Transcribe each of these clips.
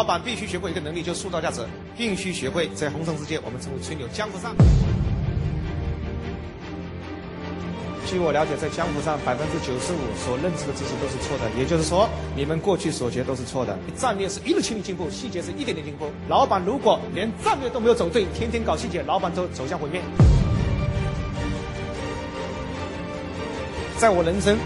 老板必须学会一个能力，就是塑造价值，必须学会在红尘世界，我们称为吹牛。江湖上，据我了解，在江湖上百分之九十五所认知的知识都是错的，也就是说，你们过去所学都是错的。战略是一路清理进步，细节是一点点进步。老板如果连战略都没有走对，天天搞细节，老板都走向毁灭。在我人生。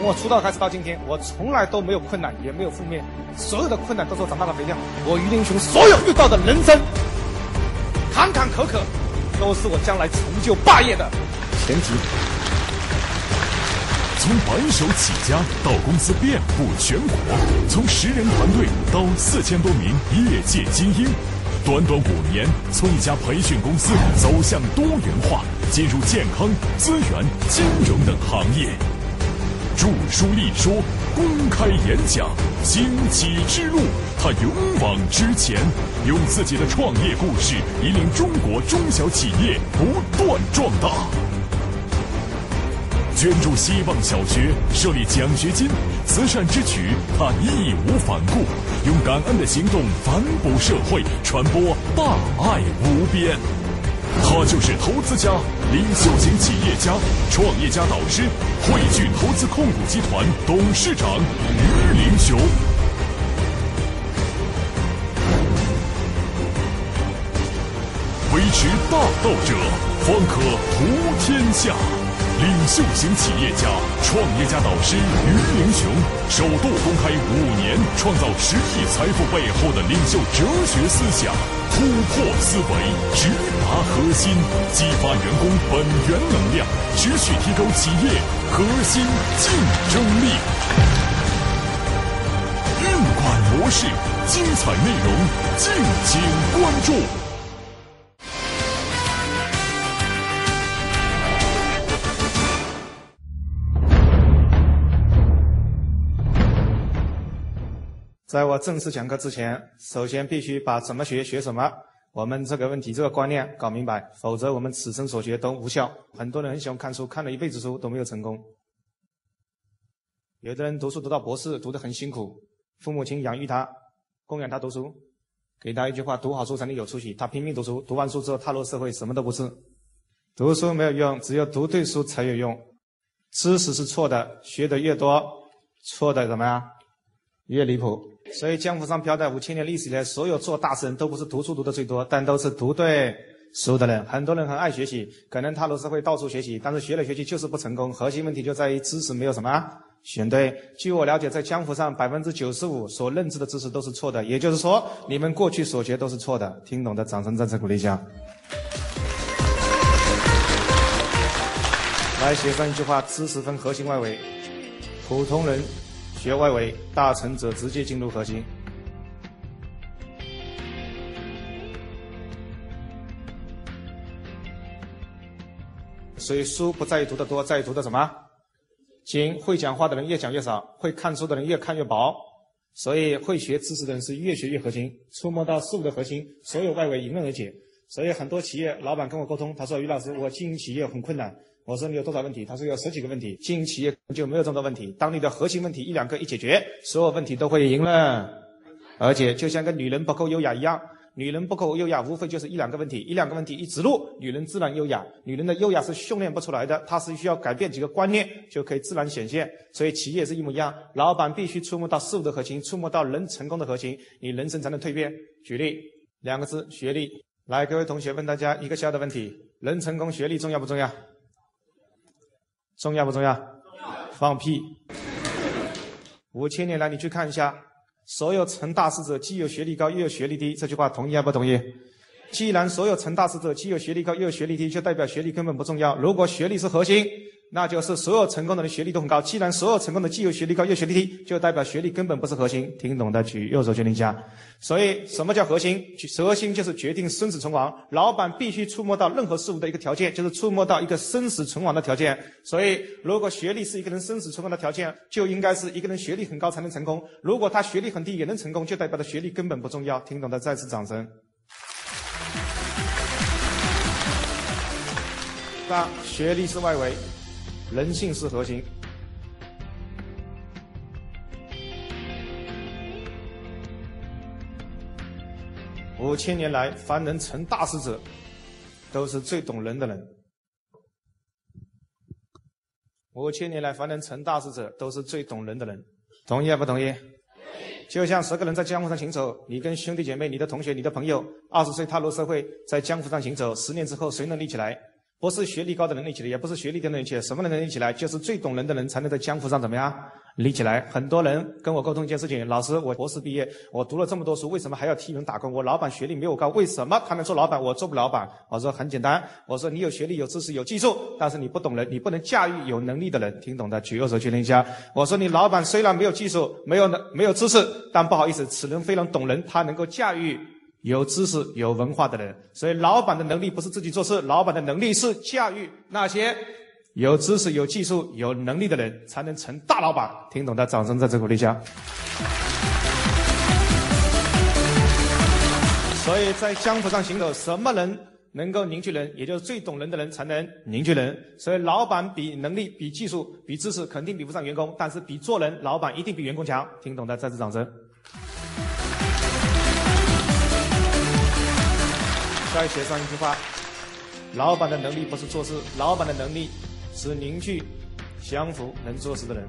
从我出道开始到今天，我从来都没有困难，也没有负面，所有的困难都是我长大的肥料。我于林雄所有遇到的人生坎坎坷坷，都是我将来成就霸业的前提。从白手起家到公司遍布全国，从十人团队到四千多名业界精英，短短五年，从一家培训公司走向多元化，进入健康、资源、金融等行业。著书立说，公开演讲，兴起之路，他勇往直前，用自己的创业故事引领中国中小企业不断壮大。捐助希望小学，设立奖学金，慈善之举，他义无反顾，用感恩的行动反哺社会，传播大爱无边。他就是投资家、领袖型企业家、创业家导师，汇聚投资控股集团董事长于林雄。维持大道者，方可图天下。领袖型企业家、创业家导师于林雄，首度公开五年创造十亿财富背后的领袖哲学思想，突破思维，直达核心，激发员工本源能量，持续提高企业核心竞争力。运管模式，精彩内容，敬请关注。在我正式讲课之前，首先必须把怎么学学什么，我们这个问题这个观念搞明白，否则我们此生所学都无效。很多人很喜欢看书，看了一辈子书都没有成功。有的人读书读到博士，读得很辛苦，父母亲养育他，供养他读书，给他一句话：读好书才能有出息。他拼命读书，读完书之后踏入社会，什么都不是。读书没有用，只有读对书才有用。知识是错的，学的越多，错的怎么样？越离谱。所以江湖上飘的五千年历史以来，所有做大事人都不是读书读的最多，但都是读对书的人。很多人很爱学习，可能踏入社会到处学习，但是学来学去就是不成功。核心问题就在于知识没有什么选对。据我了解，在江湖上百分之九十五所认知的知识都是错的，也就是说，你们过去所学都是错的。听懂的掌声再次鼓励一下。来写上一句话：知识分核心外围，普通人。学外围，大成者直接进入核心。所以书不在于读的多，在于读的什么精。会讲话的人越讲越少，会看书的人越看越薄。所以会学知识的人是越学越核心，触摸到事物的核心，所有外围迎刃而解。所以很多企业老板跟我沟通，他说：“于老师，我经营企业很困难。”我说你有多少问题？他说有十几个问题。经营企业就没有这么多问题。当你的核心问题一两个一解决，所有问题都会赢了而且。就像个女人不够优雅一样，女人不够优雅，无非就是一两个问题，一两个问题一直路，女人自然优雅。女人的优雅是训练不出来的，她是需要改变几个观念就可以自然显现。所以企业是一模一样，老板必须触摸到事物的核心，触摸到人成功的核心，你人生才能蜕变。举例两个字：学历。来，各位同学问大家一个小小的问题：人成功，学历重要不重要？重要不重要？放屁！五千年来，你去看一下，所有成大事者，既有学历高，又有学历低。这句话同意还不同意？既然所有成大事者既有学历高，又有学历低，就代表学历根本不重要。如果学历是核心。那就是所有成功的人学历都很高。既然所有成功的既有学历高又学历低，就代表学历根本不是核心。听懂的举右手决定一下。所以什么叫核心？核心就是决定生死存亡。老板必须触摸到任何事物的一个条件，就是触摸到一个生死存亡的条件。所以，如果学历是一个人生死存亡的条件，就应该是一个人学历很高才能成功。如果他学历很低也能成功，就代表他学历根本不重要。听懂的再次掌声。那学历是外围。人性是核心。五千年来，凡能成大事者，都是最懂人的人。五千年来，凡能成大事者，都是最懂人的人。同意还不同意？就像十个人在江湖上行走，你跟兄弟姐妹、你的同学、你的朋友，二十岁踏入社会，在江湖上行走，十年之后谁能立起来？不是学历高的人立起来，也不是学历低的人起来，什么人能立起来？就是最懂人的人才能在江湖上怎么样？立起来，很多人跟我沟通一件事情，老师，我博士毕业，我读了这么多书，为什么还要替人打工？我老板学历没有高，为什么他能做老板，我做不老板？我说很简单，我说你有学历、有知识、有技术，但是你不懂人，你不能驾驭有能力的人，听懂的举右手确认一下。我说你老板虽然没有技术、没有能、没有知识，但不好意思，此人非常懂人，他能够驾驭有知识、有文化的人。所以老板的能力不是自己做事，老板的能力是驾驭那些。有知识、有技术、有能力的人才能成大老板。听懂的，掌声在这鼓励下。所以在江湖上行走，什么人能够凝聚人？也就是最懂人的人才能凝聚人。所以，老板比能力、比技术、比知识，肯定比不上员工。但是，比做人，老板一定比员工强。听懂的，再次掌声。再写上一句话：老板的能力不是做事，老板的能力。是凝聚、相扶、能做事的人。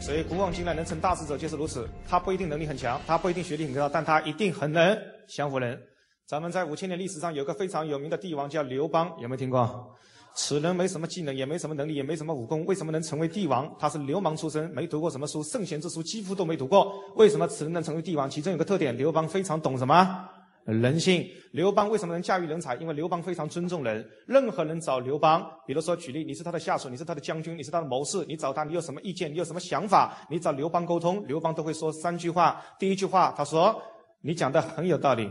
所以，古往今来能成大事者就是如此。他不一定能力很强，他不一定学历很高，但他一定很能相扶人。咱们在五千年历史上有个非常有名的帝王叫刘邦，有没有听过？此人没什么技能，也没什么能力，也没什么武功，为什么能成为帝王？他是流氓出身，没读过什么书，圣贤之书几乎都没读过。为什么此人能成为帝王？其中有个特点，刘邦非常懂什么？人性，刘邦为什么能驾驭人才？因为刘邦非常尊重人。任何人找刘邦，比如说举例，你是他的下属，你是他的将军，你是他的谋士，你找他，你有什么意见？你有什么想法？你找刘邦沟通，刘邦都会说三句话。第一句话，他说你讲的很有道理；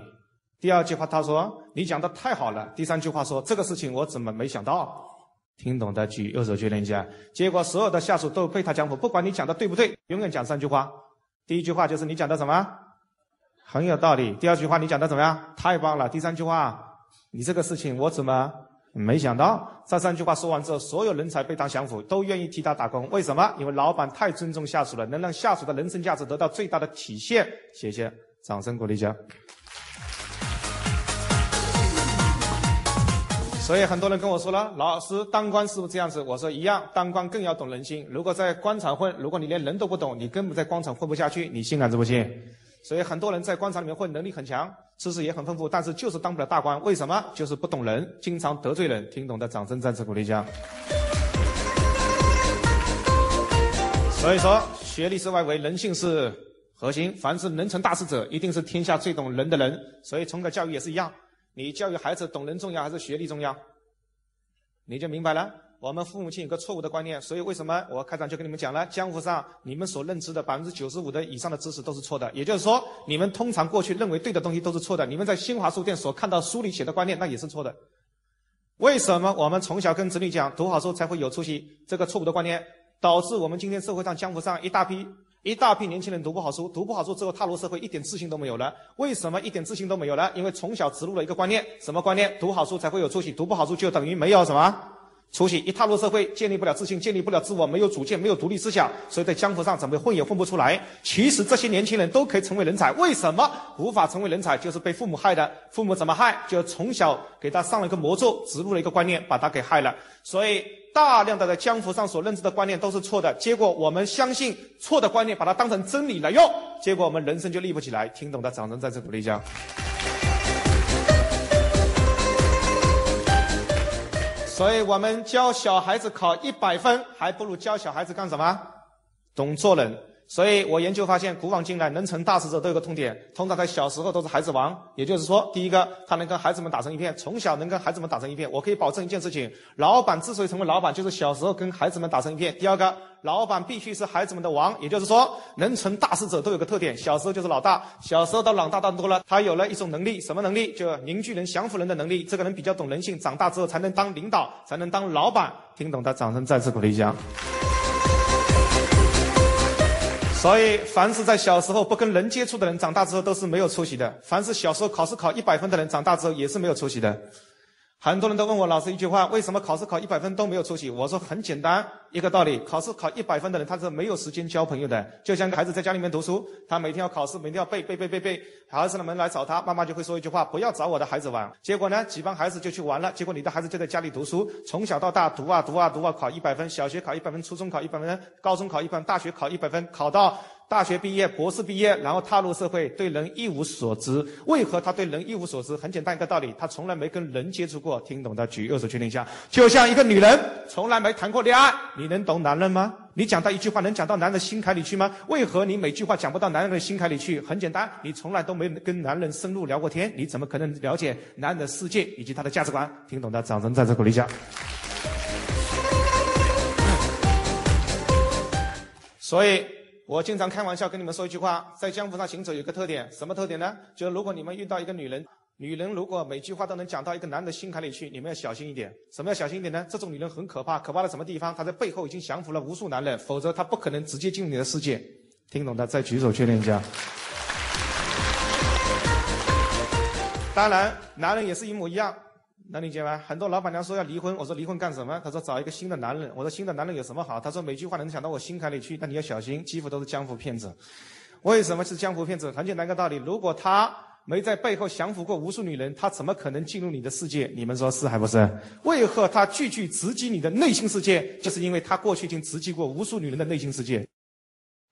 第二句话，他说你讲的太好了；第三句话说这个事情我怎么没想到？听懂的举右手确认一下。结果所有的下属都被他讲服，不管你讲的对不对，永远讲三句话。第一句话就是你讲的什么？很有道理。第二句话你讲的怎么样？太棒了。第三句话，你这个事情我怎么没想到？这三句话说完之后，所有人才被他降服，都愿意替他打工。为什么？因为老板太尊重下属了，能让下属的人生价值得到最大的体现。谢谢，掌声鼓励一下。所以很多人跟我说了，老师当官是不是这样子？我说一样，当官更要懂人心。如果在官场混，如果你连人都不懂，你根本在官场混不下去。你信还是不信？所以很多人在官场里面混，能力很强，知识也很丰富，但是就是当不了大官。为什么？就是不懂人，经常得罪人。听懂的掌声再次鼓励一下。所以说，学历是外围，人性是核心。凡是能成大事者，一定是天下最懂人的人。所以从小教育也是一样，你教育孩子懂人重要还是学历重要？你就明白了。我们父母亲有个错误的观念，所以为什么我开场就跟你们讲了？江湖上你们所认知的百分之九十五的以上的知识都是错的，也就是说，你们通常过去认为对的东西都是错的。你们在新华书店所看到书里写的观念，那也是错的。为什么我们从小跟子女讲读好书才会有出息？这个错误的观念导致我们今天社会上江湖上一大批一大批年轻人读不好书，读不好书之后踏入社会一点自信都没有了。为什么一点自信都没有了？因为从小植入了一个观念，什么观念？读好书才会有出息，读不好书就等于没有什么。出息一踏入社会，建立不了自信，建立不了自我，没有主见，没有独立思想，所以在江湖上怎么混也混不出来。其实这些年轻人都可以成为人才，为什么无法成为人才？就是被父母害的。父母怎么害？就从小给他上了一个魔咒，植入了一个观念，把他给害了。所以大量的在江湖上所认知的观念都是错的。结果我们相信错的观念，把它当成真理来用，结果我们人生就立不起来。听懂的掌声再次鼓励一下。所以我们教小孩子考一百分，还不如教小孩子干什么？懂做人。所以我研究发现，古往今来能成大事者都有个痛点，通常在小时候都是孩子王。也就是说，第一个，他能跟孩子们打成一片，从小能跟孩子们打成一片。我可以保证一件事情：老板之所以成为老板，就是小时候跟孩子们打成一片。第二个，老板必须是孩子们的王。也就是说，能成大事者都有个特点：小时候就是老大，小时候到老大当多了，他有了一种能力，什么能力？就凝聚人、降服人的能力。这个人比较懂人性，长大之后才能当领导，才能当老板。听懂的，掌声再次鼓励一下。所以，凡是在小时候不跟人接触的人，长大之后都是没有出息的；凡是小时候考试考一百分的人，长大之后也是没有出息的。很多人都问我老师一句话：为什么考试考一百分都没有出息？我说很简单，一个道理，考试考一百分的人，他是没有时间交朋友的。就像孩子在家里面读书，他每天要考试，每天要背背背背背。孩子的们来找他，妈妈就会说一句话：不要找我的孩子玩。结果呢，几帮孩子就去玩了。结果你的孩子就在家里读书，从小到大读啊读啊读啊，考一百分，小学考一百分，初中考一百分，高中考一百分，大学考一百分，考到。大学毕业，博士毕业，然后踏入社会，对人一无所知。为何他对人一无所知？很简单一个道理，他从来没跟人接触过。听懂的举右手确定一下。就像一个女人从来没谈过恋爱，你能懂男人吗？你讲到一句话，能讲到男人的心坎里去吗？为何你每句话讲不到男人的心坎里去？很简单，你从来都没跟男人深入聊过天，你怎么可能了解男人的世界以及他的价值观？听懂的，掌声再次鼓励一下。所以。我经常开玩笑跟你们说一句话，在江湖上行走有个特点，什么特点呢？就是如果你们遇到一个女人，女人如果每句话都能讲到一个男的心坎里去，你们要小心一点。什么要小心一点呢？这种女人很可怕，可怕在什么地方？她在背后已经降服了无数男人，否则她不可能直接进入你的世界。听懂的再举手确认一下。当然，男人也是一模一样。能理解吗？很多老板娘说要离婚，我说离婚干什么？她说找一个新的男人。我说新的男人有什么好？她说每句话能讲到我心坎里去，那你要小心，几乎都是江湖骗子。为什么是江湖骗子？很简单一个道理，如果他没在背后降服过无数女人，他怎么可能进入你的世界？你们说是还不是？为何他句句直击你的内心世界？就是因为他过去已经直击过无数女人的内心世界。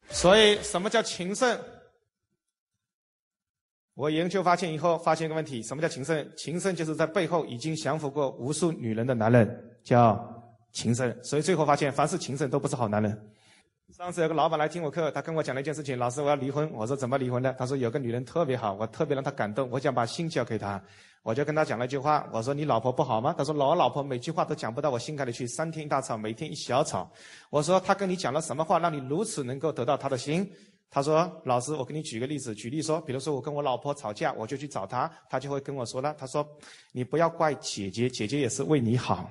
所以什么叫情圣？我研究发现以后，发现一个问题：什么叫情圣？情圣就是在背后已经降服过无数女人的男人，叫情圣。所以最后发现，凡是情圣都不是好男人。上次有个老板来听我课，他跟我讲了一件事情：老师，我要离婚。我说怎么离婚呢？他说有个女人特别好，我特别让她感动，我想把心交给她。我就跟他讲了一句话：我说你老婆不好吗？他说老老婆每句话都讲不到我心坎里去，三天一大吵，每天一小吵。我说他跟你讲了什么话，让你如此能够得到他的心？他说：“老师，我给你举个例子。举例说，比如说我跟我老婆吵架，我就去找她，她就会跟我说了。她说：‘你不要怪姐姐，姐姐也是为你好。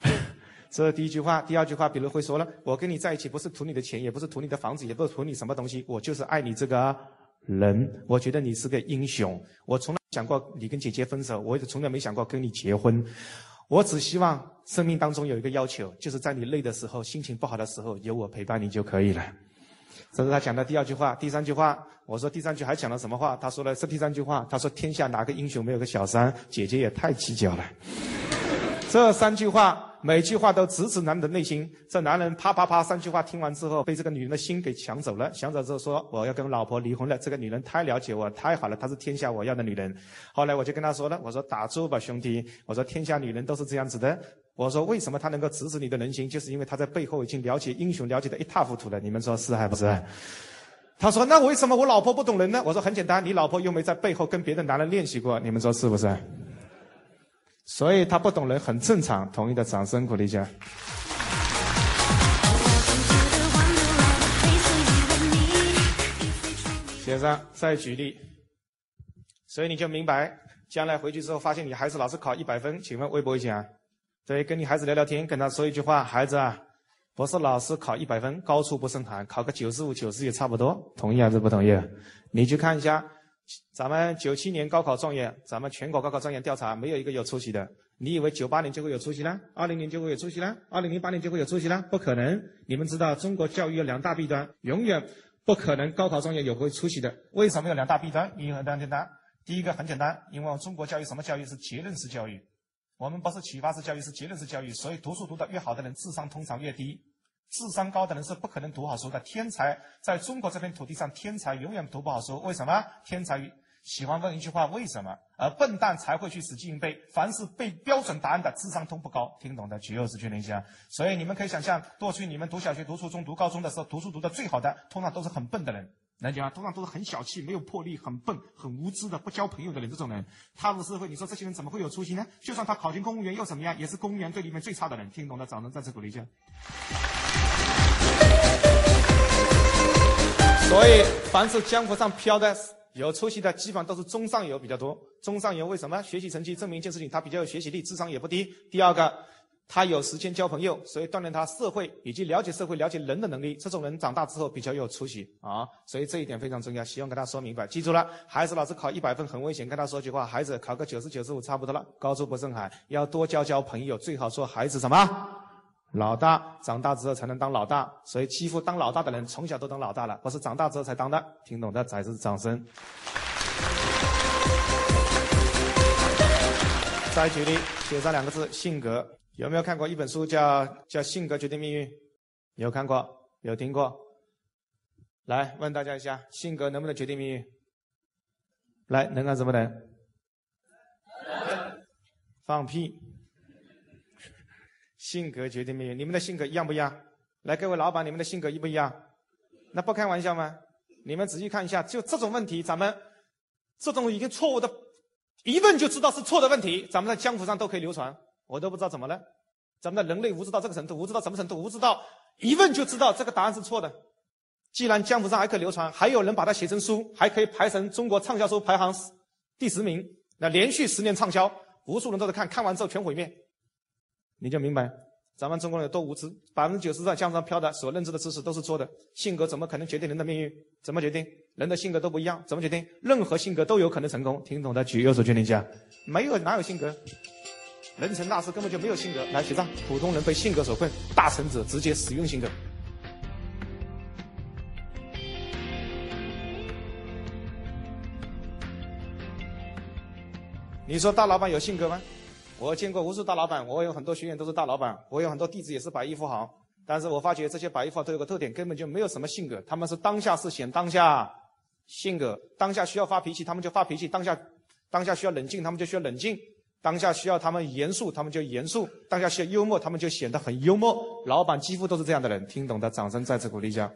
’这是第一句话。第二句话，比如会说了：‘我跟你在一起不是图你的钱，也不是图你的房子，也不是图你什么东西，我就是爱你这个人。我觉得你是个英雄。我从来想过你跟姐姐分手，我也从来没想过跟你结婚。我只希望生命当中有一个要求，就是在你累的时候、心情不好的时候，有我陪伴你就可以了。’这是他讲的第二句话，第三句话，我说第三句还讲了什么话？他说的是第三句话，他说天下哪个英雄没有个小三？姐姐也太计较了。这三句话，每句话都直指男人的内心。这男人啪啪啪三句话听完之后，被这个女人的心给抢走了。抢走之后说我要跟老婆离婚了。这个女人太了解我，太好了，她是天下我要的女人。后来我就跟他说了，我说打住吧兄弟，我说天下女人都是这样子的。我说为什么他能够直指你的人心，就是因为他在背后已经了解英雄，了解的一塌糊涂了。你们说是还不是？他说那为什么我老婆不懂人呢？我说很简单，你老婆又没在背后跟别的男人练习过。你们说是不是？所以他不懂人很正常。同意的掌声鼓励一下。先生再举例。所以你就明白，将来回去之后发现你孩子老是考一百分，请问会不会讲？对，跟你孩子聊聊天，跟他说一句话：孩子啊，不是老师考一百分，高处不胜寒，考个九十五、九十也差不多。同意还是不同意？你去看一下，咱们九七年高考状元，咱们全国高考状元调查，没有一个有出息的。你以为九八年就会有出息了？二零年就会有出息了？二零零八年就会有出息了？不可能！你们知道，中国教育有两大弊端，永远不可能高考状元有会出息的。为什么有两大弊端？因为很简单，第一个很简单，因为中国教育什么教育是结论式教育。我们不是启发式教育，是结论式教育，所以读书读得越好的人，智商通常越低。智商高的人是不可能读好书的。天才在中国这片土地上，天才永远读不好书。为什么？天才喜欢问一句话：为什么？而笨蛋才会去死记硬背。凡是背标准答案的，智商通不高。听懂的举右手确认一下。所以你们可以想象，过去你们读小学、读初中、读高中的时候，读书读得最好的，通常都是很笨的人。能讲通常都是很小气、没有魄力、很笨、很无知的、不交朋友的人。这种人踏入社会，你说这些人怎么会有出息呢？就算他考进公务员又怎么样？也是公务员队里面最差的人。听懂的，掌声再次鼓励一下。所以，凡是江湖上飘的有出息的，基本上都是中上游比较多。中上游为什么？学习成绩证明一件事情，他比较有学习力，智商也不低。第二个。他有时间交朋友，所以锻炼他社会以及了解社会、了解人的能力。这种人长大之后比较有出息啊，所以这一点非常重要。希望跟他说明白，记住了。孩子老师考一百分很危险，跟他说句话：孩子考个九十九十五差不多了，高处不胜寒，要多交交朋友，最好说孩子什么老大长大之后才能当老大，所以欺负当老大的人从小都当老大了，不是长大之后才当的。听懂的再次掌声。再举例，写上两个字：性格。有没有看过一本书叫叫《性格决定命运》？有看过？有听过？来问大家一下，性格能不能决定命运？来，能干什么能？放屁！性格决定命运，你们的性格一样不一样？来，各位老板，你们的性格一不一样？那不开玩笑吗？你们仔细看一下，就这种问题，咱们这种已经错误的。一问就知道是错的问题，咱们在江湖上都可以流传，我都不知道怎么了。咱们的人类无知到这个程度，无知到什么程度？无知到一问就知道这个答案是错的。既然江湖上还可以流传，还有人把它写成书，还可以排成中国畅销书排行第十名，那连续十年畅销，无数人都在看，看完之后全毁灭，你就明白。咱们中国人有多无知，百分之九十在江湖上飘的所认知的知识都是错的。性格怎么可能决定人的命运？怎么决定？人的性格都不一样，怎么决定？任何性格都有可能成功。听懂的举右手确定一下。没有哪有性格？人成大事根本就没有性格。来，写上：普通人被性格所困，大成者直接使用性格。你说大老板有性格吗？我见过无数大老板，我有很多学员都是大老板，我有很多弟子也是百亿富豪。但是我发觉这些百亿富豪都有个特点，根本就没有什么性格。他们是当下是显当下性格，当下需要发脾气，他们就发脾气；当下当下需要冷静，他们就需要冷静；当下需要他们严肃，他们就严肃；当下需要幽默，他们就显得很幽默。老板几乎都是这样的人，听懂的掌声再次鼓励一下。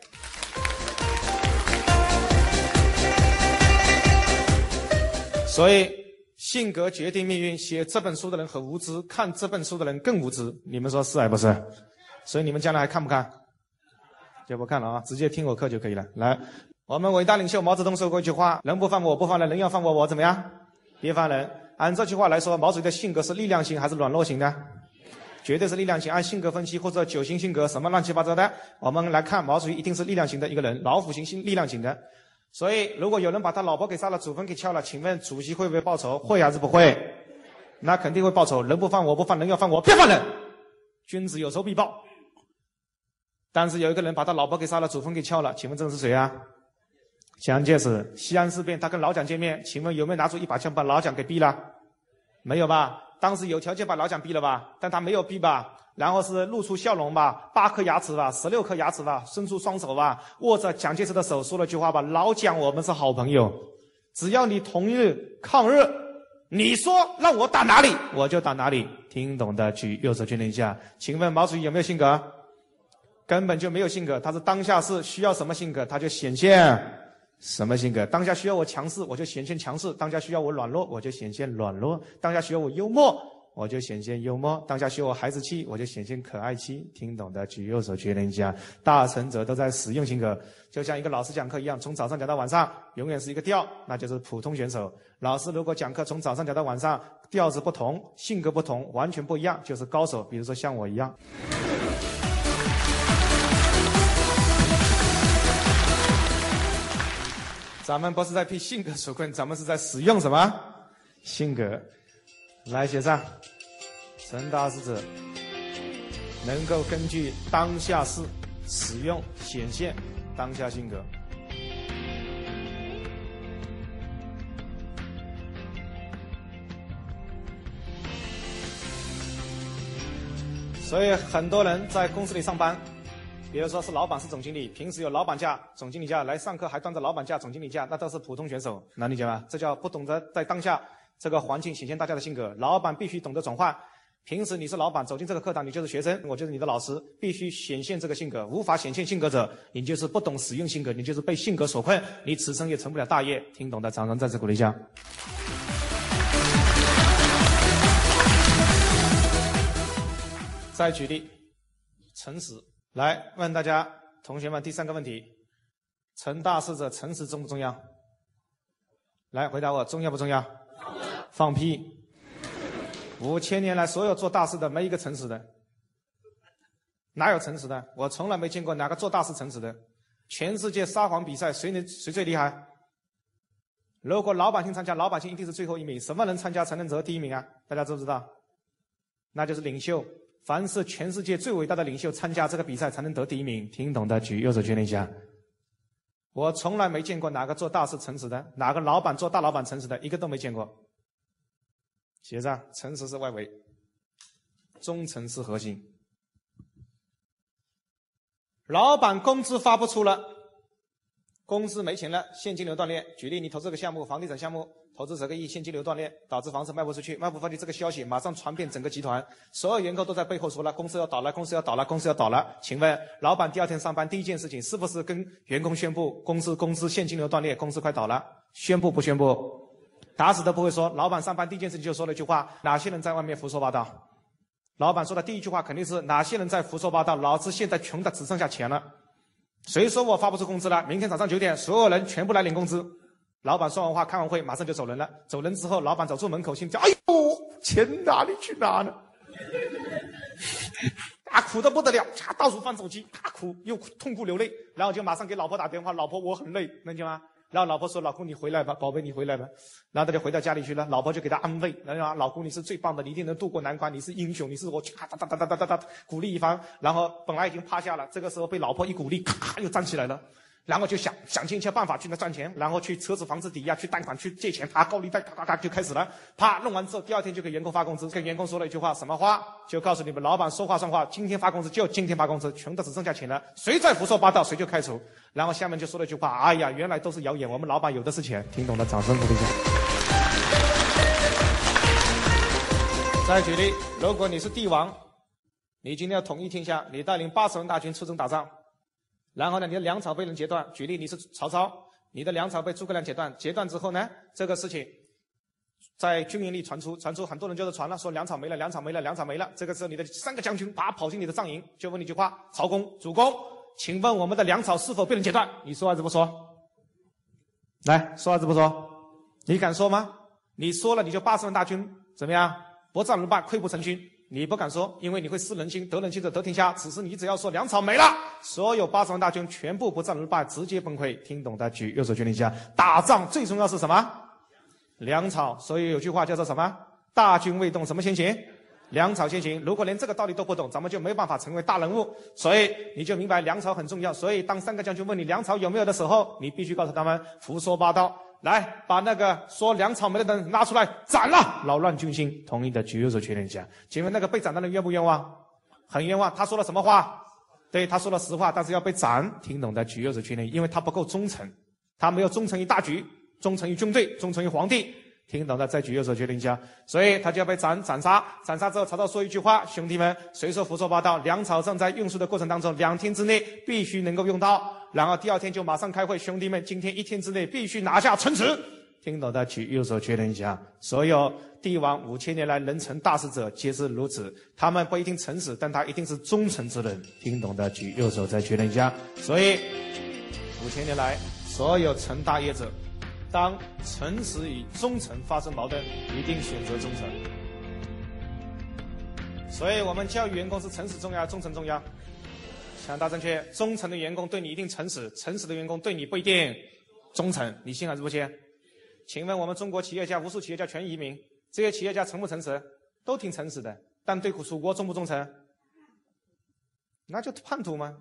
所以。性格决定命运。写这本书的人很无知，看这本书的人更无知。你们说是还不是？所以你们将来还看不看？就不看了啊，直接听我课就可以了。来，我们伟大领袖毛泽东说过一句话：“人不犯我，不犯人；人要犯我，我怎么样？别犯人。”按这句话来说，毛主席的性格是力量型还是软弱型的？绝对是力量型。按性格分析或者九型性格什么乱七八糟的，我们来看毛主席一定是力量型的一个人，老虎型性力量型的。所以，如果有人把他老婆给杀了，祖坟给撬了，请问主席会不会报仇？会还是不会？那肯定会报仇。人不犯我，不犯人，要犯我，别犯人。君子有仇必报。但是有一个人把他老婆给杀了，祖坟给撬了，请问这是谁啊？蒋介石。西安事变，他跟老蒋见面，请问有没有拿出一把枪把老蒋给毙了？没有吧？当时有条件把老蒋毙了吧？但他没有毙吧？然后是露出笑容吧，八颗牙齿吧，十六颗牙齿吧，伸出双手吧，握着蒋介石的手说了句话吧：“老蒋，我们是好朋友，只要你同意抗日，你说让我打哪里，我就打哪里。”听懂的举右手确认一下。请问毛主席有没有性格？根本就没有性格，他是当下是需要什么性格，他就显现什么性格。当下需要我强势，我就显现强势；当下需要我软弱，我就显现软弱；当下需要我幽默。我就显现幽默，当下需要我孩子气，我就显现可爱气。听懂的举右手，确认一下。大成者都在使用性格，就像一个老师讲课一样，从早上讲到晚上，永远是一个调，那就是普通选手。老师如果讲课从早上讲到晚上，调子不同，性格不同，完全不一样，就是高手。比如说像我一样。咱们不是在被性格所困，咱们是在使用什么性格？来写上，成大事者能够根据当下事使用显现当下性格。所以很多人在公司里上班，比如说是老板是总经理，平时有老板假、总经理假来上课，还端着老板假、总经理假，那都是普通选手，能理解吗？这叫不懂得在当下。这个环境显现大家的性格，老板必须懂得转换。平时你是老板，走进这个课堂，你就是学生，我就是你的老师，必须显现这个性格。无法显现性格者，你就是不懂使用性格，你就是被性格所困，你此生也成不了大业。听懂的，掌声再次鼓励一下。再举例，诚实。来问大家，同学们，第三个问题：成大事者，诚实重不重要？来回答我，重要不重要？放屁！五千年来，所有做大事的没一个诚实的，哪有诚实的？我从来没见过哪个做大事诚实的。全世界撒谎比赛，谁能谁最厉害？如果老百姓参加，老百姓一定是最后一名。什么人参加才能得第一名啊？大家知不知道？那就是领袖。凡是全世界最伟大的领袖参加这个比赛才能得第一名。听懂的举右手决定一下。我从来没见过哪个做大事诚实的，哪个老板做大老板诚实的，一个都没见过。写上，诚实是外围，忠诚是核心。老板工资发不出了，公司没钱了，现金流断裂。举例，你投资个项目，房地产项目，投资十个亿，现金流断裂，导致房子卖不出去，卖不出去，这个消息马上传遍整个集团，所有员工都在背后说了，公司要倒了，公司要倒了，公司要倒了。请问，老板第二天上班第一件事情是不是跟员工宣布公司公司现金流断裂，公司快倒了？宣布不宣布？打死都不会说。老板上班第一件事情就说了一句话：哪些人在外面胡说八道？老板说的第一句话肯定是哪些人在胡说八道？老子现在穷的只剩下钱了。谁说我发不出工资了？明天早上九点，所有人全部来领工资。老板说完话，开完会，马上就走人了。走人之后，老板走出门口，心叫：哎呦，钱哪里去拿呢？啊哭的不得了，到处翻手机，大哭又痛哭流泪，然后就马上给老婆打电话：老婆，我很累，能听吗？然后老婆说：“老公，你回来吧，宝贝，你回来吧。”然后他就回到家里去了。老婆就给他安慰：“然后老公，你是最棒的，你一定能度过难关，你是英雄，你是我咔哒哒哒哒哒哒鼓励一番。”然后本来已经趴下了，这个时候被老婆一鼓励，咔又站起来了。然后就想想尽一切办法去那赚钱，然后去车子、房子抵押，去贷款、去借钱，啊，高利贷，咔咔咔就开始了。啪，弄完之后，第二天就给员工发工资。跟员工说了一句话，什么话？就告诉你们，老板说话算话，今天发工资就今天发工资，穷的只剩下钱了。谁再胡说八道，谁就开除。然后下面就说了一句话，哎呀，原来都是谣言，我们老板有的是钱。听懂了，掌声鼓励一下。再举例，如果你是帝王，你今天要统一天下，你带领八十万大军出征打仗。然后呢，你的粮草被人截断。举例，你是曹操，你的粮草被诸葛亮截断。截断之后呢，这个事情在军营里传出，传出很多人就是传了，说粮草没了，粮草没了，粮草没了。这个时候，你的三个将军啪跑进你的帐营，就问你一句话：曹公、主公，请问我们的粮草是否被人截断？你说还是不说？来说还是不说？你敢说吗？你说了，你就八十万大军怎么样？不战而败，溃不成军。你不敢说，因为你会失人心，得人心者得天下。此时你只要说粮草没了，所有八十万大军全部不战而败，直接崩溃。听懂的举右手决定一下。打仗最重要是什么？粮草。所以有句话叫做什么？大军未动，什么先行？粮草先行。如果连这个道理都不懂，咱们就没办法成为大人物。所以你就明白粮草很重要。所以当三个将军问你粮草有没有的时候，你必须告诉他们胡说八道。来，把那个说粮草没的人拉出来斩了，扰乱军心。同意的举右手确认一下。请问那个被斩的人冤不冤枉？很冤枉。他说了什么话？对，他说了实话，但是要被斩。听懂的举右手确认，因为他不够忠诚，他没有忠诚于大局，忠诚于军队，忠诚于皇帝。听懂的再举右手确认一下。所以他就要被斩斩杀。斩杀之后，曹操说一句话：兄弟们，谁说胡说八道？粮草正在运输的过程当中，两天之内必须能够用到。然后第二天就马上开会，兄弟们，今天一天之内必须拿下城池。听懂的举右手确认一下。所有帝王五千年来能成大事者皆是如此，他们不一定诚实，但他一定是忠诚之人。听懂的举右手再确认一下。所以五千年来所有成大业者，当诚实与忠诚发生矛盾，一定选择忠诚。所以我们教育员工是诚实重要，忠诚重要。抢答正确，忠诚的员工对你一定诚实，诚实的员工对你不一定忠诚，你信还是不信？请问我们中国企业家，无数企业家全移民，这些企业家诚不诚实？都挺诚实的，但对祖国忠不忠诚？那就叛徒吗？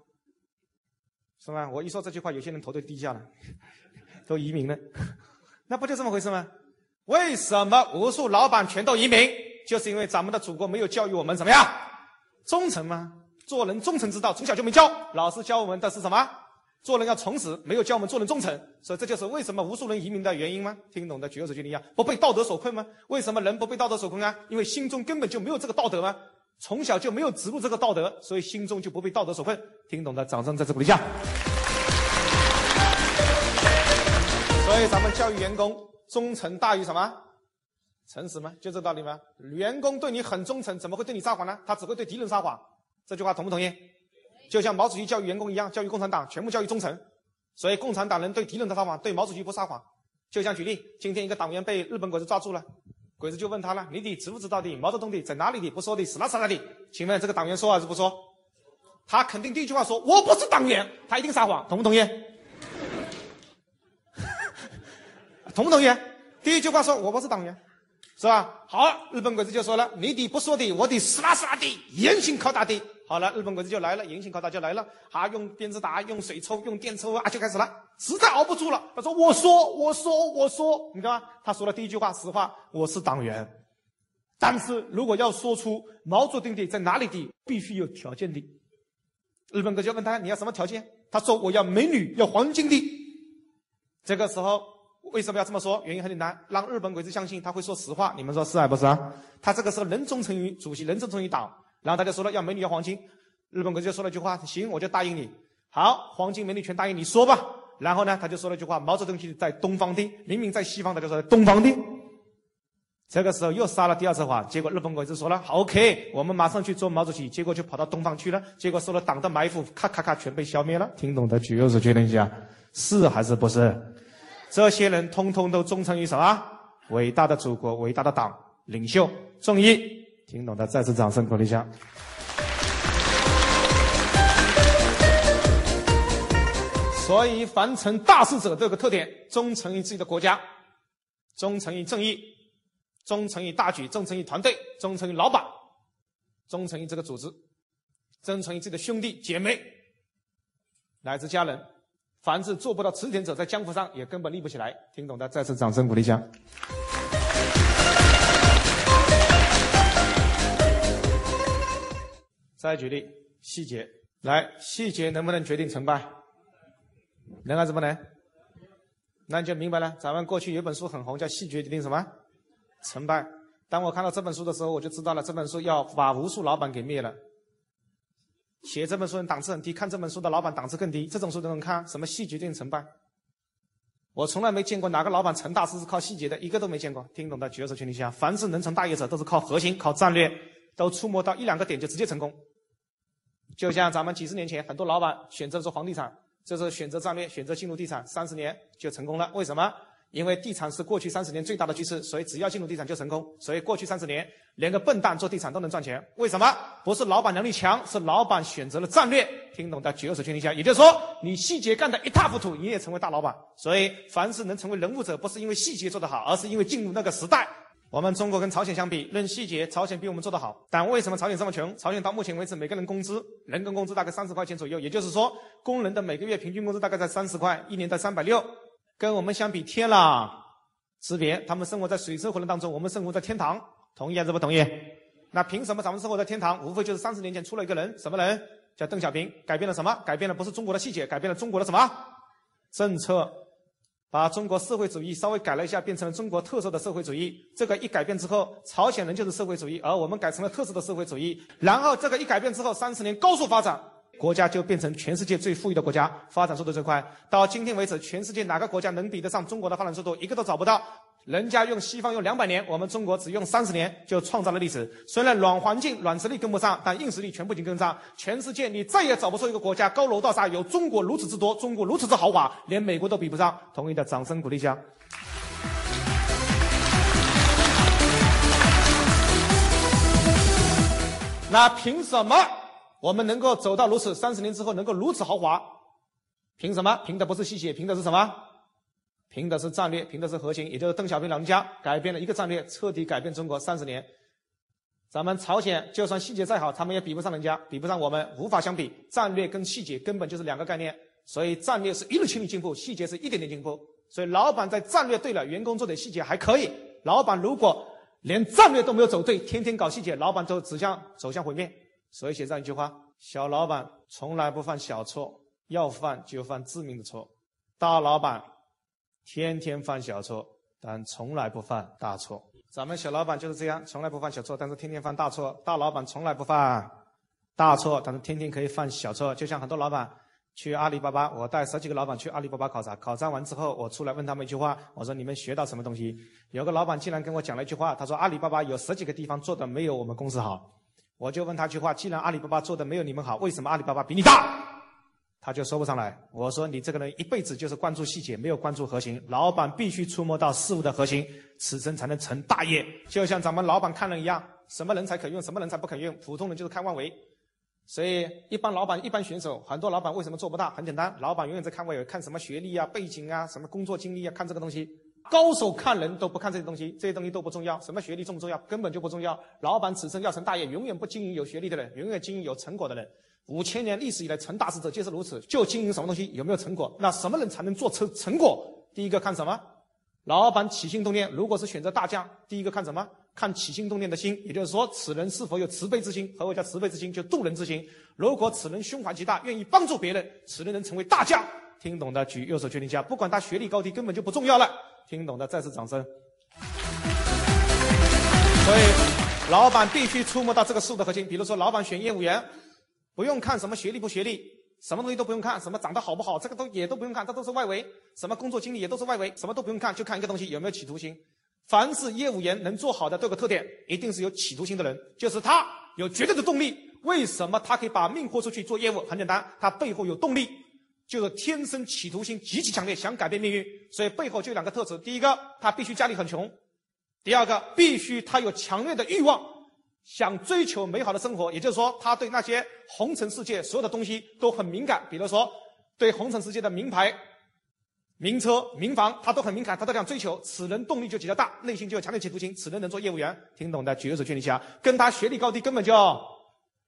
是吧？我一说这句话，有些人头都低下了，都移民了，那不就这么回事吗？为什么无数老板全都移民？就是因为咱们的祖国没有教育我们怎么样忠诚吗？做人忠诚之道，从小就没教。老师教我们的是什么？做人要诚实，没有教我们做人忠诚。所以这就是为什么无数人移民的原因吗？听懂的举手决定一样，不被道德所困吗？为什么人不被道德所困啊？因为心中根本就没有这个道德吗？从小就没有植入这个道德，所以心中就不被道德所困。听懂的，掌声再次鼓励一下。所以咱们教育员工，忠诚大于什么？诚实吗？就这道理吗？员工对你很忠诚，怎么会对你撒谎呢？他只会对敌人撒谎。这句话同不同意？就像毛主席教育员工一样，教育共产党全部教育忠诚，所以共产党人对敌人的撒谎，对毛主席不撒谎。就像举例，今天一个党员被日本鬼子抓住了，鬼子就问他了：“你的知不知道的毛泽东的在哪里的？不说的死啦死啦的。”请问这个党员说还是不说？他肯定第一句话说：“我不是党员。”他一定撒谎，同不同意？同不同意？第一句话说：“我不是党员。”是吧？好，日本鬼子就说了，你的不说的，我的死啦死啦的，严刑拷打的。好了，日本鬼子就来了，严刑拷打就来了，啊，用鞭子打，用水抽，用电抽啊，就开始了，实在熬不住了，他说：“我说，我说，我说，你看吗？他说了第一句话，实话，我是党员，但是如果要说出毛泽东的在哪里的，必须有条件的。”日本鬼子就问他：“你要什么条件？”他说：“我要美女，要黄金的。”这个时候。为什么要这么说？原因很简单，让日本鬼子相信他会说实话。你们说是还不是啊？他这个时候能忠诚于主席，能忠诚于党，然后他就说了要美女要黄金。日本鬼子就说了句话：行，我就答应你。好，黄金美女全答应你说吧。然后呢，他就说了句话：毛泽东是在东方的，明明在西方，他就说东方的。这个时候又撒了第二次谎，结果日本鬼子说了好 OK，我们马上去做毛主席，结果就跑到东方去了，结果受了党的埋伏，咔咔咔全被消灭了。听懂的举右手确认一下，是还是不是？这些人通通都忠诚于什么？伟大的祖国，伟大的党，领袖，正义。听懂的，再次掌声鼓励一下。所以，凡成大事者都有个特点：忠诚于自己的国家，忠诚于正义，忠诚于大局，忠诚于团队，忠诚于老板，忠诚于这个组织，忠诚于自己的兄弟姐妹，乃至家人。凡是做不到持点者，在江湖上也根本立不起来。听懂的，再次掌声鼓励一下。再举例，细节来，细节能不能决定成败？能还是不能？那你就明白了。咱们过去有本书很红，叫《细节决定什么成败》。当我看到这本书的时候，我就知道了，这本书要把无数老板给灭了。写这本书人档次很低，看这本书的老板档次更低。这种书都能看，什么细节决定成败？我从来没见过哪个老板成大事是靠细节的，一个都没见过。听懂的举手，请立下。凡是能成大业者，都是靠核心、靠战略，都触摸到一两个点就直接成功。就像咱们几十年前，很多老板选择做房地产，这是选择战略，选择进入地产，三十年就成功了。为什么？因为地产是过去三十年最大的趋势，所以只要进入地产就成功。所以过去三十年，连个笨蛋做地产都能赚钱。为什么？不是老板能力强，是老板选择了战略。听懂的举手，确定一下。也就是说，你细节干得一塌糊涂，你也成为大老板。所以，凡是能成为人物者，不是因为细节做得好，而是因为进入那个时代。我们中国跟朝鲜相比，论细节，朝鲜比我们做得好。但为什么朝鲜这么穷？朝鲜到目前为止，每个人工资，人工工资大概三十块钱左右，也就是说，工人的每个月平均工资大概在三十块，一年在三百六，跟我们相比，天啦！识别，他们生活在水深火热当中，我们生活在天堂，同意还是不同意？那凭什么咱们生活在天堂？无非就是三十年前出了一个人，什么人？叫邓小平，改变了什么？改变了不是中国的细节，改变了中国的什么政策？把中国社会主义稍微改了一下，变成了中国特色的社会主义。这个一改变之后，朝鲜人就是社会主义，而我们改成了特色的社会主义。然后这个一改变之后，三十年高速发展。国家就变成全世界最富裕的国家，发展速度最快。到今天为止，全世界哪个国家能比得上中国的发展速度？一个都找不到。人家用西方用两百年，我们中国只用三十年就创造了历史。虽然软环境、软实力跟不上，但硬实力全部已经跟上。全世界你再也找不出一个国家高楼大厦有中国如此之多，中国如此之豪华，连美国都比不上。同意的掌声鼓励一下。那凭什么？我们能够走到如此，三十年之后能够如此豪华，凭什么？凭的不是细节，凭的是什么？凭的是战略，凭的是核心，也就是邓小平老人家改变了一个战略，彻底改变中国三十年。咱们朝鲜就算细节再好，他们也比不上人家，比不上我们，无法相比。战略跟细节根本就是两个概念，所以战略是一路千里进步，细节是一点点进步。所以老板在战略对了，员工做点细节还可以。老板如果连战略都没有走对，天天搞细节，老板都指向走向毁灭。所以写这样一句话：小老板从来不犯小错，要犯就犯致命的错；大老板天天犯小错，但从来不犯大错。咱们小老板就是这样，从来不犯小错，但是天天犯大错；大老板从来不犯大错，但是天天可以犯小错。就像很多老板去阿里巴巴，我带十几个老板去阿里巴巴考察，考察完之后，我出来问他们一句话：我说你们学到什么东西？有个老板竟然跟我讲了一句话，他说阿里巴巴有十几个地方做的没有我们公司好。我就问他句话：既然阿里巴巴做的没有你们好，为什么阿里巴巴比你大？他就说不上来。我说你这个人一辈子就是关注细节，没有关注核心。老板必须触摸到事物的核心，此生才能成大业。就像咱们老板看人一样，什么人才可用，什么人才不可用。普通人就是看外围。所以一般老板、一般选手，很多老板为什么做不大？很简单，老板永远在看外围，看什么学历啊、背景啊、什么工作经历啊，看这个东西。高手看人都不看这些东西，这些东西都不重要。什么学历重不重要？根本就不重要。老板此生要成大业，永远不经营有学历的人，永远经营有成果的人。五千年历史以来，成大事者皆是如此。就经营什么东西有没有成果？那什么人才能做成成果？第一个看什么？老板起心动念，如果是选择大将，第一个看什么？看起心动念的心，也就是说，此人是否有慈悲之心？何谓叫慈悲之心？就度人之心。如果此人胸怀极大，愿意帮助别人，此人能成为大将。听懂的举右手确定一下，不管他学历高低，根本就不重要了。听懂的再次掌声。所以，老板必须触摸到这个事物的核心。比如说，老板选业务员，不用看什么学历不学历，什么东西都不用看，什么长得好不好，这个都也都不用看，这都是外围。什么工作经历也都是外围，什么都不用看，就看一个东西有没有企图心。凡是业务员能做好的，都有个特点，一定是有企图心的人，就是他有绝对的动力。为什么他可以把命豁出去做业务？很简单，他背后有动力。就是天生企图心极其强烈，想改变命运，所以背后就两个特质：第一个，他必须家里很穷；第二个，必须他有强烈的欲望，想追求美好的生活。也就是说，他对那些红尘世界所有的东西都很敏感，比如说对红尘世界的名牌、名车、名房，他都很敏感，他都想追求。此人动力就比较大，内心就有强烈企图心。此人能做业务员，听懂的举个手举一下，跟他学历高低根本就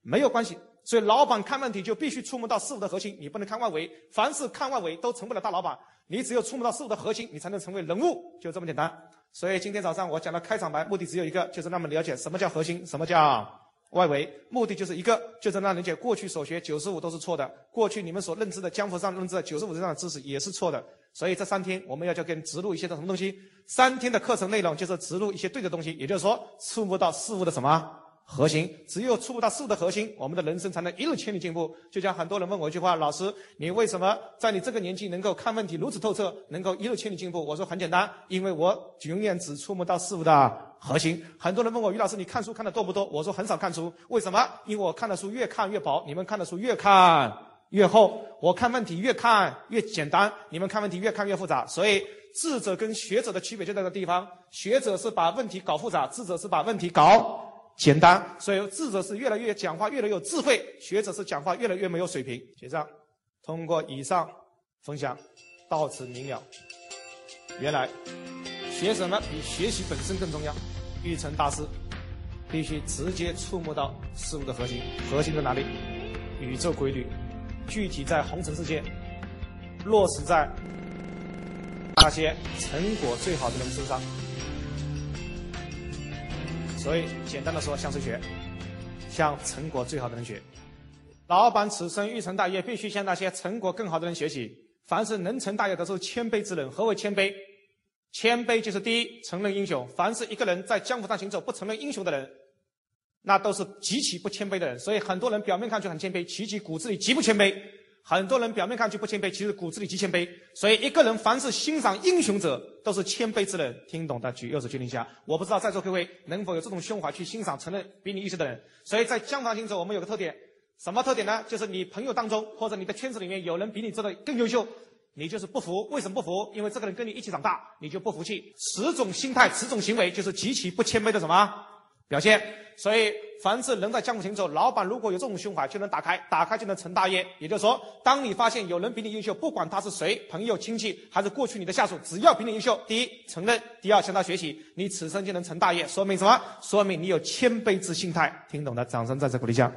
没有关系。所以，老板看问题就必须触摸到事物的核心，你不能看外围。凡是看外围，都成不了大老板。你只有触摸到事物的核心，你才能成为人物，就这么简单。所以今天早上我讲的开场白，目的只有一个，就是让我们了解什么叫核心，什么叫外围。目的就是一个，就是让人解过去所学九十五都是错的，过去你们所认知的江湖上认知的九十五以上的知识也是错的。所以这三天我们要就跟植入一些的什么东西？三天的课程内容就是植入一些对的东西，也就是说触摸到事物的什么？核心，只有触不到事物的核心，我们的人生才能一路千里进步。就像很多人问我一句话：“老师，你为什么在你这个年纪能够看问题如此透彻，能够一路千里进步？”我说很简单，因为我永远只触摸到事物的核心。很多人问我：“于老师，你看书看的多不多？”我说很少看书，为什么？因为我看的书越看越薄，你们看的书越看越厚。我看问题越看越简单，你们看问题越看越复杂。所以智者跟学者的区别就在这个地方：学者是把问题搞复杂，智者是把问题搞。简单，所以智者是越来越讲话越来越有智慧，学者是讲话越来越没有水平。写上，通过以上分享，到此明了。原来学什么比学习本身更重要。欲成大事，必须直接触摸到事物的核心。核心在哪里？宇宙规律，具体在红尘世界，落实在那些成果最好的人身上。所以，简单的说，向谁学？向成果最好的人学。老板此生欲成大业，必须向那些成果更好的人学习。凡是能成大业的，都是谦卑之人。何为谦卑？谦卑就是第一，承认英雄。凡是一个人在江湖上行走，不承认英雄的人，那都是极其不谦卑的人。所以，很多人表面看去很谦卑，其实骨子里极不谦卑。很多人表面看去不谦卑，其实骨子里极谦卑。所以，一个人凡是欣赏英雄者，都是谦卑之人。听懂的举右手确定一下。我不知道在座各位能否有这种胸怀去欣赏、承认比你优秀的人。所以在江湖行走，我们有个特点，什么特点呢？就是你朋友当中或者你的圈子里面有人比你做的更优秀，你就是不服。为什么不服？因为这个人跟你一起长大，你就不服气。十种心态、十种行为，就是极其不谦卑的什么表现？所以。凡是人在江湖行走，老板如果有这种胸怀，就能打开，打开就能成大业。也就是说，当你发现有人比你优秀，不管他是谁，朋友、亲戚还是过去你的下属，只要比你优秀，第一承认，第二向他学习，你此生就能成大业。说明什么？说明你有谦卑之心态。听懂的，掌声再次鼓励一下。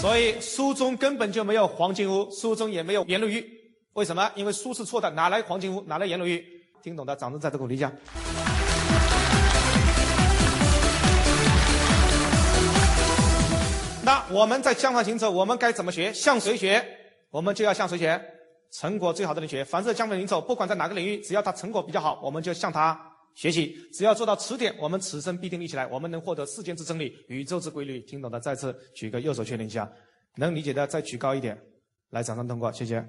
所以书中根本就没有黄金屋，书中也没有颜如玉。为什么？因为书是错的，哪来黄金屋？哪来颜如玉？听懂的，掌声再次鼓励一下。那我们在江上行走，我们该怎么学？向谁学？我们就要向谁学？成果最好的人学。凡是江湖行走，不管在哪个领域，只要他成果比较好，我们就向他学习。只要做到此点，我们此生必定立起来。我们能获得世间之真理、宇宙之规律。听懂的，再次举个右手确认一下。能理解的再举高一点。来，掌声通过，谢谢。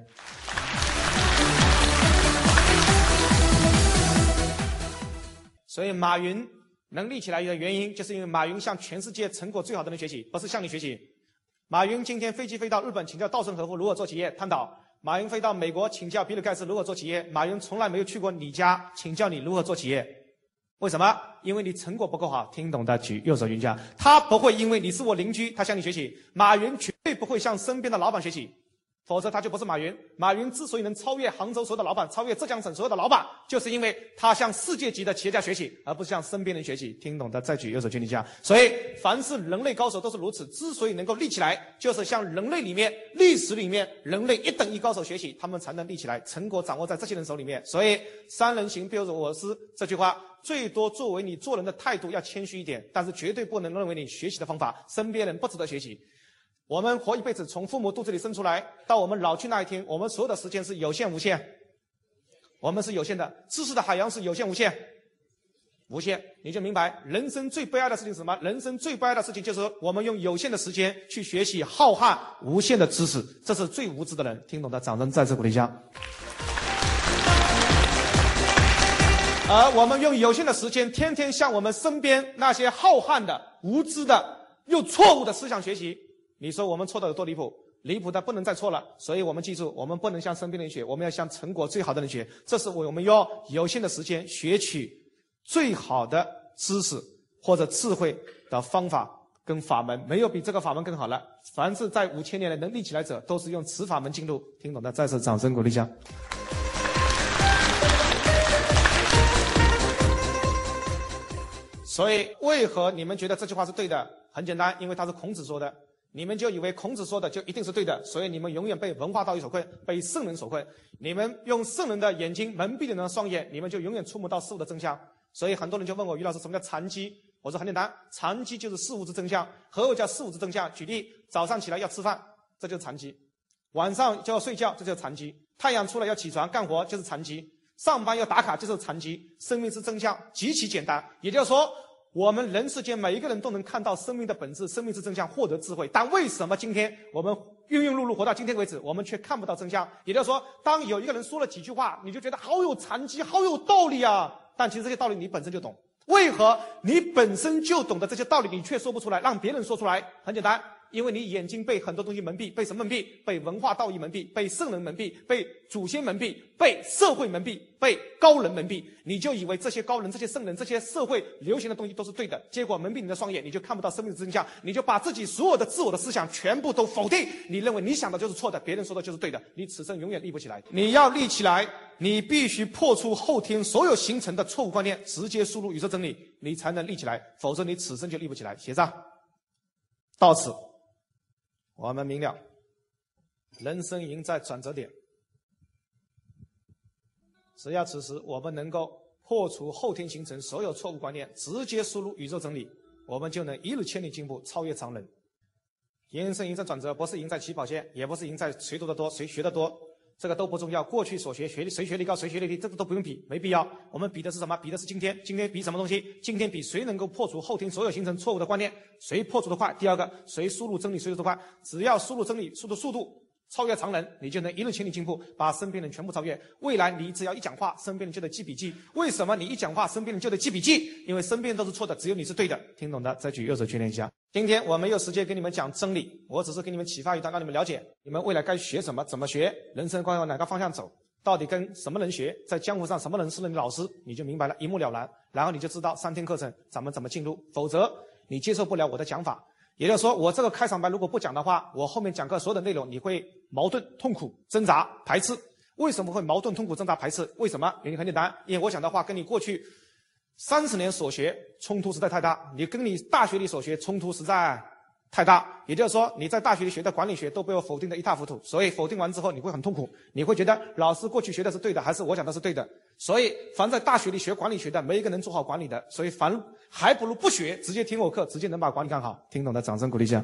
所以马云。能立起来的原因，就是因为马云向全世界成果最好的人学习，不是向你学习。马云今天飞机飞到日本请教稻盛和夫如何做企业，探讨；马云飞到美国请教比尔盖茨如何做企业。马云从来没有去过你家请教你如何做企业，为什么？因为你成果不够好。听懂的举右手云家。他不会因为你是我邻居，他向你学习。马云绝对不会向身边的老板学习。否则他就不是马云。马云之所以能超越杭州所有的老板，超越浙江省所有的老板，就是因为他向世界级的企业家学习，而不是向身边人学习。听懂的再举右手，举一下。所以，凡是人类高手都是如此。之所以能够立起来，就是向人类里面、历史里面人类一等一高手学习，他们才能立起来。成果掌握在这些人手里面。所以，三人行必有我师这句话，最多作为你做人的态度要谦虚一点，但是绝对不能认为你学习的方法身边人不值得学习。我们活一辈子，从父母肚子里生出来到我们老去那一天，我们所有的时间是有限无限？我们是有限的，知识的海洋是有限无限？无限，你就明白人生最悲哀的事情是什么？人生最悲哀的事情就是我们用有限的时间去学习浩瀚无限的知识，这是最无知的人。听懂的，掌声再次鼓励一下。而我们用有限的时间，天天向我们身边那些浩瀚的、无知的又错误的思想学习。你说我们错的有多离谱？离谱的不能再错了。所以我们记住，我们不能向身边的人学，我们要向成果最好的人学。这是我们用有限的时间学取最好的知识或者智慧的方法跟法门，没有比这个法门更好了。凡是在五千年来能立起来者，都是用此法门进入。听懂的，再次掌声鼓励一下。所以，为何你们觉得这句话是对的？很简单，因为他是孔子说的。你们就以为孔子说的就一定是对的，所以你们永远被文化道义所困，被圣人所困。你们用圣人的眼睛蒙蔽了人的双眼，你们就永远触摸到事物的真相。所以很多人就问我于老师什么叫禅机？我说很简单，禅机就是事物之真相。何谓叫事物之真相？举例，早上起来要吃饭，这就是禅机；晚上就要睡觉，这就是禅机；太阳出来要起床干活，就是禅机；上班要打卡，就是禅机。生命之真相极其简单，也就是说。我们人世间每一个人都能看到生命的本质、生命之真相，获得智慧。但为什么今天我们庸庸碌碌活到今天为止，我们却看不到真相？也就是说，当有一个人说了几句话，你就觉得好有禅机、好有道理啊！但其实这些道理你本身就懂。为何你本身就懂得这些道理，你却说不出来，让别人说出来？很简单。因为你眼睛被很多东西蒙蔽，被什么蒙蔽？被文化道义蒙蔽，被圣人蒙蔽，被祖先蒙蔽，被社会蒙蔽，被高人蒙蔽。你就以为这些高人、这些圣人、这些社会流行的东西都是对的，结果蒙蔽你的双眼，你就看不到生命的真相，你就把自己所有的自我的思想全部都否定。你认为你想的就是错的，别人说的就是对的，你此生永远立不起来。你要立起来，你必须破除后天所有形成的错误观念，直接输入宇宙真理，你才能立起来，否则你此生就立不起来。写上，到此。我们明了，人生赢在转折点。只要此时我们能够破除后天形成所有错误观念，直接输入宇宙真理，我们就能一日千里进步，超越常人。人生赢在转折，不是赢在起跑线，也不是赢在谁读得多，谁学得多。这个都不重要，过去所学学历谁学历高谁学历低，这个都不用比，没必要。我们比的是什么？比的是今天。今天比什么东西？今天比谁能够破除后天所有形成错误的观念，谁破除的快。第二个，谁输入真理，谁输入快。只要输入真理，速度速度。超越常人，你就能一日千里进步，把身边人全部超越。未来你只要一讲话，身边人就得记笔记。为什么你一讲话，身边人就得记笔记？因为身边都是错的，只有你是对的。听懂的再举右手确认一下。今天我没有时间跟你们讲真理，我只是给你们启发一段，让你们了解你们未来该学什么，怎么学，人生该往哪个方向走，到底跟什么人学，在江湖上什么人是你的老师，你就明白了，一目了然。然后你就知道三天课程咱们怎么进入，否则你接受不了我的讲法。也就是说，我这个开场白如果不讲的话，我后面讲课所有的内容你会矛盾、痛苦、挣扎、排斥。为什么会矛盾、痛苦、挣扎、排斥？为什么？原因很简单，因为我讲的话跟你过去三十年所学冲突实在太大，你跟你大学里所学冲突实在太大。也就是说，你在大学里学的管理学都被我否定的一塌糊涂。所以否定完之后，你会很痛苦，你会觉得老师过去学的是对的，还是我讲的是对的？所以，凡在大学里学管理学的，没一个能做好管理的。所以，凡还不如不学，直接听我课，直接能把管理干好。听懂的，掌声鼓励一下。